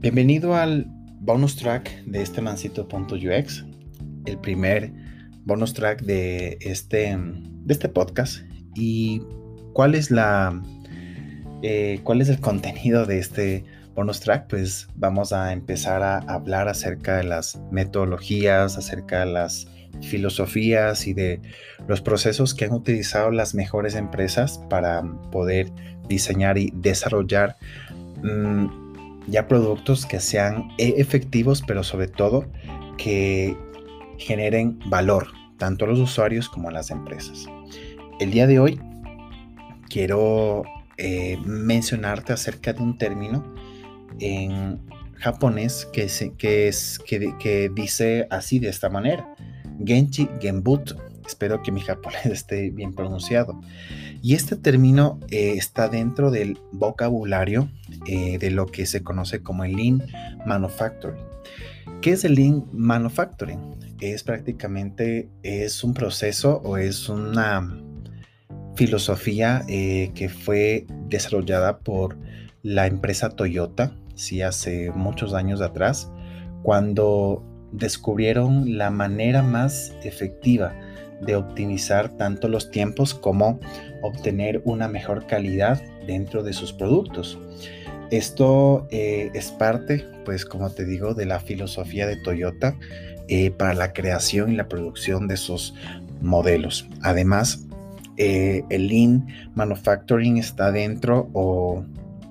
Bienvenido al bonus track de este mancito.ux, el primer bonus track de este, de este podcast. ¿Y cuál es la eh, cuál es el contenido de este bonus track? Pues vamos a empezar a hablar acerca de las metodologías, acerca de las filosofías y de los procesos que han utilizado las mejores empresas para poder diseñar y desarrollar mm, ya productos que sean e, efectivos, pero sobre todo que generen valor tanto a los usuarios como a las empresas. El día de hoy quiero eh, mencionarte acerca de un término en japonés que, que, es, que, que dice así de esta manera. Genchi Genbutsu. Espero que mi japonés esté bien pronunciado. Y este término eh, está dentro del vocabulario eh, de lo que se conoce como el Lean Manufacturing. ¿Qué es el Lean Manufacturing? Es prácticamente es un proceso o es una filosofía eh, que fue desarrollada por la empresa Toyota, sí, hace muchos años atrás, cuando descubrieron la manera más efectiva de optimizar tanto los tiempos como obtener una mejor calidad dentro de sus productos. Esto eh, es parte, pues como te digo, de la filosofía de Toyota eh, para la creación y la producción de sus modelos. Además, eh, el Lean Manufacturing está dentro o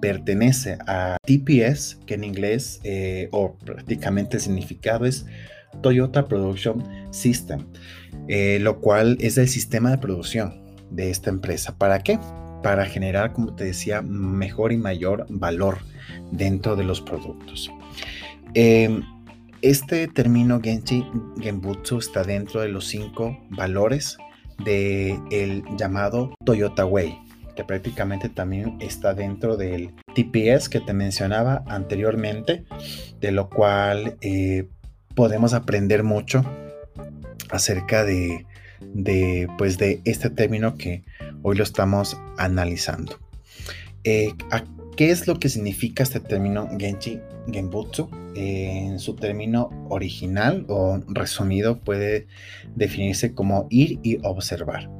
pertenece a TPS, que en inglés o prácticamente significado es Toyota Production System, eh, lo cual es el sistema de producción de esta empresa. ¿Para qué? Para generar, como te decía, mejor y mayor valor dentro de los productos. Em, este término Genchi Genbutsu está dentro de los cinco valores del el llamado Toyota Way que prácticamente también está dentro del TPS que te mencionaba anteriormente, de lo cual eh, podemos aprender mucho acerca de, pues de este término que hoy lo estamos analizando. Eh, ¿Qué es lo que significa este término Genchi Genbutsu? En su término original o resumido puede definirse como ir y observar.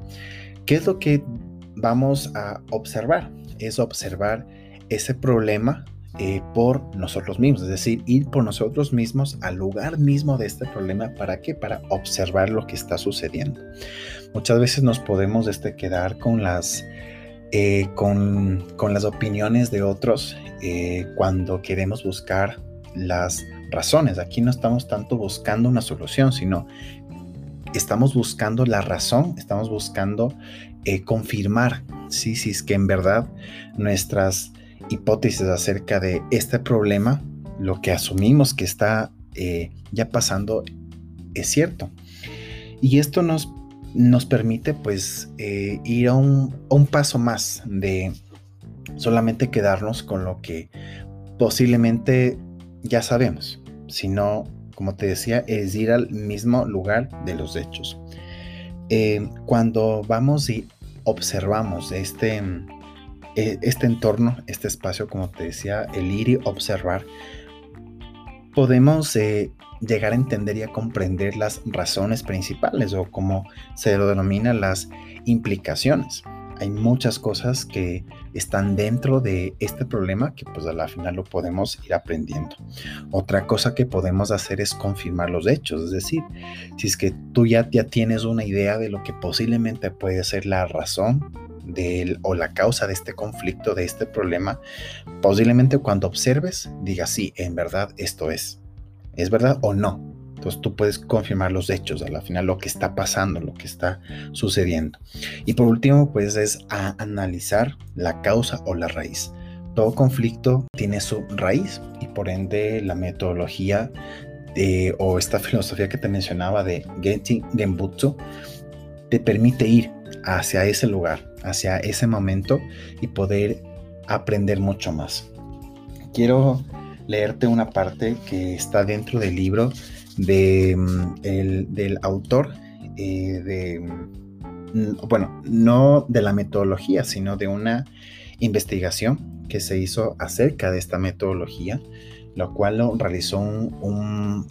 ¿Qué es lo que vamos a observar, es observar ese problema eh, por nosotros mismos, es decir, ir por nosotros mismos al lugar mismo de este problema. ¿Para qué? Para observar lo que está sucediendo. Muchas veces nos podemos este, quedar con las, eh, con, las opiniones de otros eh, cuando queremos buscar las razones. Aquí no estamos tanto buscando una solución, sino estamos buscando la razón, estamos buscando eh, confirmar si sí, es que en verdad nuestras hipótesis acerca de este problema, lo que asumimos que está eh, ya pasando, es cierto. Y esto nos, nos permite pues eh, ir a un, a un paso más de solamente quedarnos con lo que posiblemente ya sabemos, sino como te decía, es ir al mismo lugar de los hechos. Eh, cuando vamos y observamos este, este entorno, este espacio, como te decía, el ir y observar, podemos eh, llegar a entender y a comprender las razones principales o como se lo denomina las implicaciones hay muchas cosas que están dentro de este problema que pues a la final lo podemos ir aprendiendo. Otra cosa que podemos hacer es confirmar los hechos, es decir, si es que tú ya tienes una idea de lo que posiblemente puede ser la razón del, o la causa de este conflicto, de este problema, posiblemente cuando observes digas, sí, en verdad esto es. ¿Es verdad o no? Entonces tú puedes confirmar los hechos, a la final lo que está pasando, lo que está sucediendo. Y por último, pues es analizar la causa o la raíz. Todo conflicto tiene su raíz y por ende la metodología de, o esta filosofía que te mencionaba de Genji Genbutsu te permite ir hacia ese lugar, hacia ese momento y poder aprender mucho más. Quiero leerte una parte que está dentro del libro mm, el, del autor, eh, de, mm, bueno, no de la metodología, sino de una investigación que se hizo acerca de esta metodología, lo cual lo realizó un,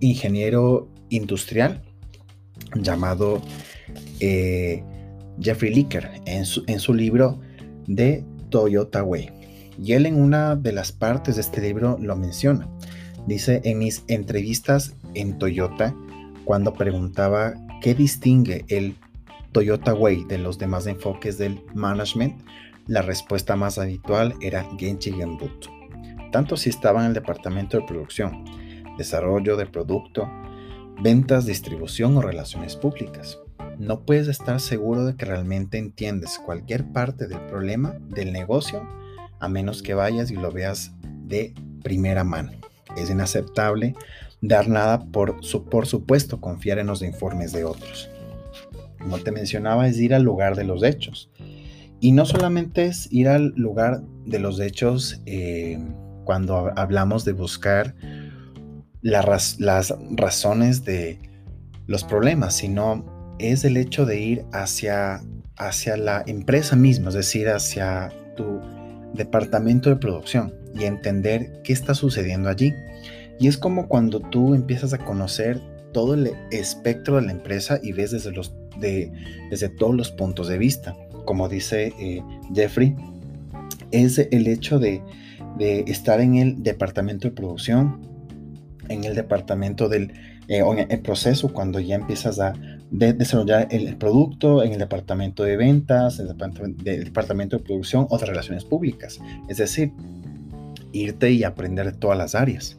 ingeniero industrial llamado eh, Jeffrey Licker en su, en su libro de Toyota Way. Y él en una de las partes de este libro lo menciona. Dice, en mis entrevistas en Toyota, cuando preguntaba qué distingue el Toyota Way de los demás enfoques del management, la respuesta más habitual era Genchi Genbutsu. Tanto si estaba en el departamento de producción, desarrollo de producto, ventas, distribución o relaciones públicas. No puedes estar seguro de que realmente entiendes cualquier parte del problema del negocio a menos que vayas y lo veas de primera mano. Es inaceptable dar nada por, por supuesto confiar en los informes de otros. Como te mencionaba, es ir al lugar de los hechos. Y no solamente es ir al lugar de los hechos eh, cuando hablamos de buscar las razones de los problemas, sino es el hecho de ir hacia, hacia la empresa misma, es decir, hacia tu departamento de producción y entender qué está sucediendo allí. Y es como cuando tú empiezas a conocer todo el espectro de la empresa y ves desde, los, de, desde todos los puntos de vista. Como dice eh, Jeffrey, es el hecho de, de, estar en el departamento de producción, en el departamento del eh, el proceso, cuando ya empiezas a desarrollar el, producto en el departamento de ventas, el departamento de, de producción o de relaciones públicas. Es decir, irte y aprender de todas las áreas.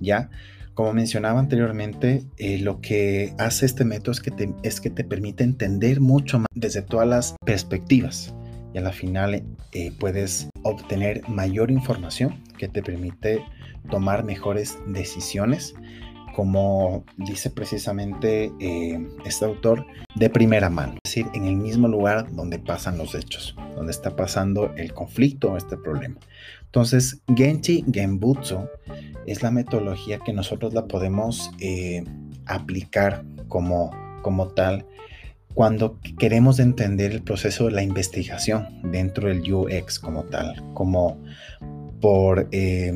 Ya, como mencionaba anteriormente, eh, lo que hace este método es que, te, es que te permite entender mucho más desde todas las perspectivas y a la final eh, puedes obtener mayor información que te permite tomar mejores decisiones como dice precisamente eh, este autor, de primera mano, es decir, en el mismo lugar donde pasan los hechos, donde está pasando el conflicto o este problema. Entonces, Genchi Genbutsu es la metodología que nosotros la podemos eh, aplicar como, como tal cuando queremos entender el proceso de la investigación dentro del UX como tal, como por... Eh,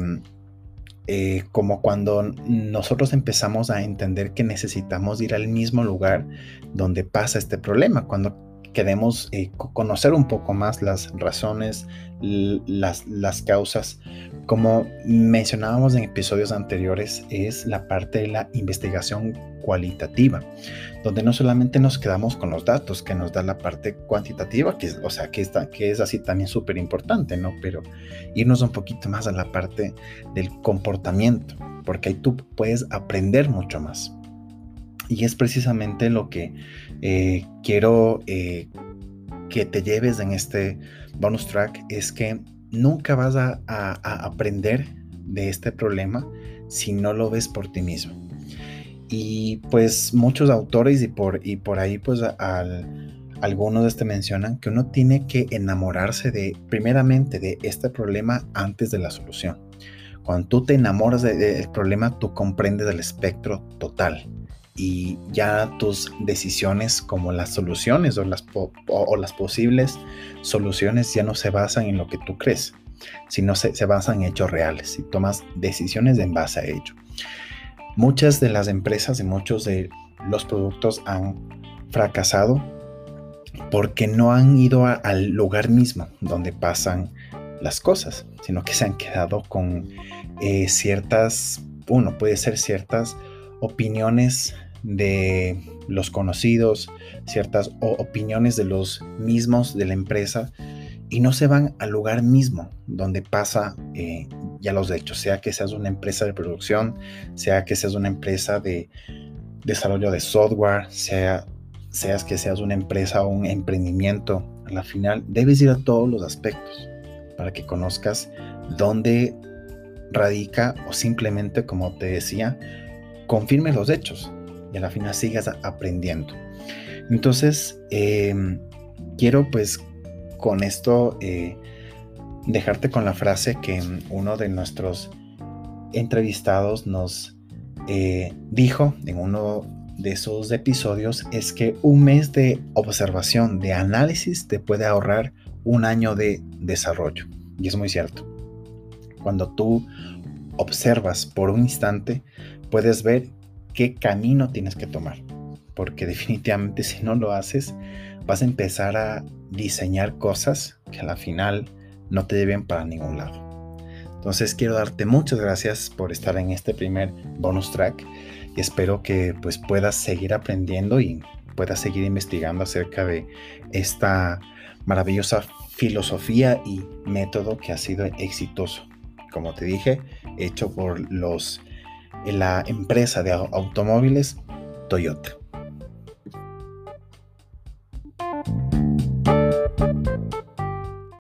eh, como cuando nosotros empezamos a entender que necesitamos ir al mismo lugar donde pasa este problema, cuando queremos eh, conocer un poco más las razones, las, causas. Como mencionábamos en episodios anteriores, es la parte de la investigación cualitativa, donde no solamente nos quedamos con los datos que nos da la parte cuantitativa, que es, o sea, que, está, que es así también súper importante, ¿no? Pero irnos un poquito más a la parte del comportamiento, porque ahí tú puedes aprender mucho más. Y es precisamente lo que eh, quiero eh, que te lleves en este bonus track, es que nunca vas a, aprender de este problema si no lo ves por ti mismo. Y pues muchos autores y por, y por ahí pues algunos de este mencionan que uno tiene que enamorarse de primeramente de este problema antes de la solución. Cuando tú te enamoras del problema, tú comprendes el espectro total y ya tus decisiones como las soluciones o las, o, las posibles soluciones ya no se basan en lo que tú crees, sino se, se basan en hechos reales y tomas decisiones en base a ello. Muchas de las empresas y muchos de los productos han fracasado porque no han ido al lugar mismo donde pasan las cosas, sino que se han quedado con eh, ciertas, uno puede ser ciertas opiniones de los conocidos, ciertas opiniones de los mismos de la empresa y no se van al lugar mismo donde pasa eh, ya los hechos, sea que seas una empresa de producción, sea que seas una empresa de desarrollo de software, sea seas que seas una empresa o un emprendimiento, a la final debes ir a todos los aspectos para que conozcas dónde radica o simplemente, como te decía, confirme los hechos a la final sigas aprendiendo. Entonces, em, quiero pues con esto eh, dejarte con la frase que uno de nuestros entrevistados nos eh, dijo en uno de esos episodios es que un mes de observación, de análisis, te puede ahorrar un año de desarrollo. Y es muy cierto. Cuando tú observas por un instante, puedes ver qué camino tienes que tomar. Porque definitivamente si no lo haces, vas a empezar a diseñar cosas que a la final no te lleven para ningún lado. Entonces quiero darte muchas gracias por estar en este primer bonus track y espero que pues puedas seguir aprendiendo y puedas seguir investigando acerca de esta maravillosa filosofía y método que ha sido exitoso. Como te dije, hecho por los la empresa de automóviles Toyota.